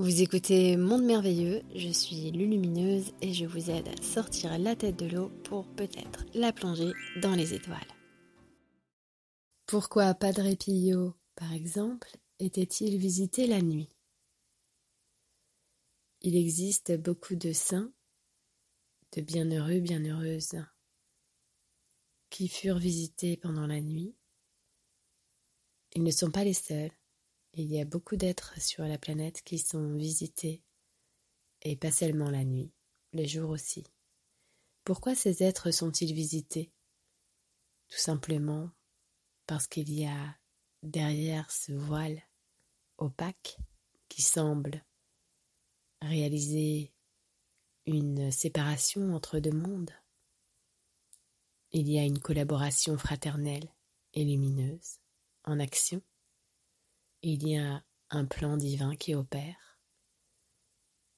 Vous écoutez Monde Merveilleux, je suis Lulumineuse et je vous aide à sortir la tête de l'eau pour peut-être la plonger dans les étoiles. Pourquoi Padre Pio, par exemple, était-il visité la nuit? Il existe beaucoup de saints, de bienheureux, bienheureuses, qui furent visités pendant la nuit. Ils ne sont pas les seuls. Il y a beaucoup d'êtres sur la planète qui sont visités, et pas seulement la nuit, les jours aussi. Pourquoi ces êtres sont-ils visités? Tout simplement parce qu'il y a derrière ce voile opaque qui semble réaliser une séparation entre deux mondes. Il y a une collaboration fraternelle et lumineuse en action il y a un plan divin qui opère.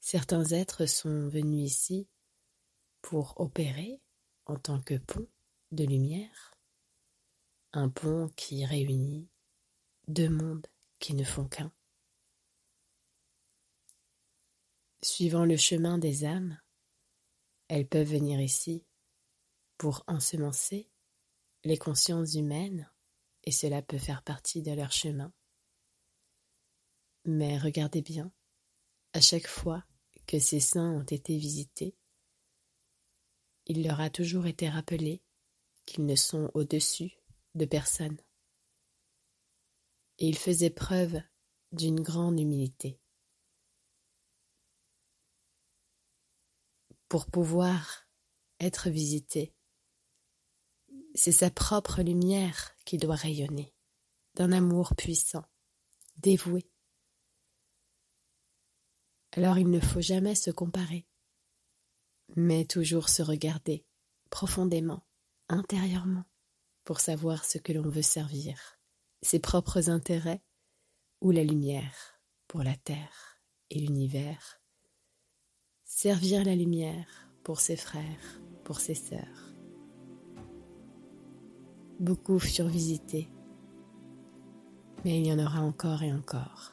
Certains êtres sont venus ici pour opérer en tant que pont de lumière, un pont qui réunit deux mondes qui ne font qu'un. Suivant le chemin des âmes, elles peuvent venir ici pour ensemencer les consciences humaines et cela peut faire partie de leur chemin. Mais regardez bien, à chaque fois que ces saints ont été visités, il leur a toujours été rappelé qu'ils ne sont au-dessus de personne. Et ils faisaient preuve d'une grande humilité. Pour pouvoir être visité, c'est sa propre lumière qui doit rayonner, d'un amour puissant, dévoué, alors il ne faut jamais se comparer, mais toujours se regarder profondément, intérieurement, pour savoir ce que l'on veut servir, ses propres intérêts ou la lumière pour la terre et l'univers. Servir la lumière pour ses frères, pour ses sœurs. Beaucoup furent visités, mais il y en aura encore et encore.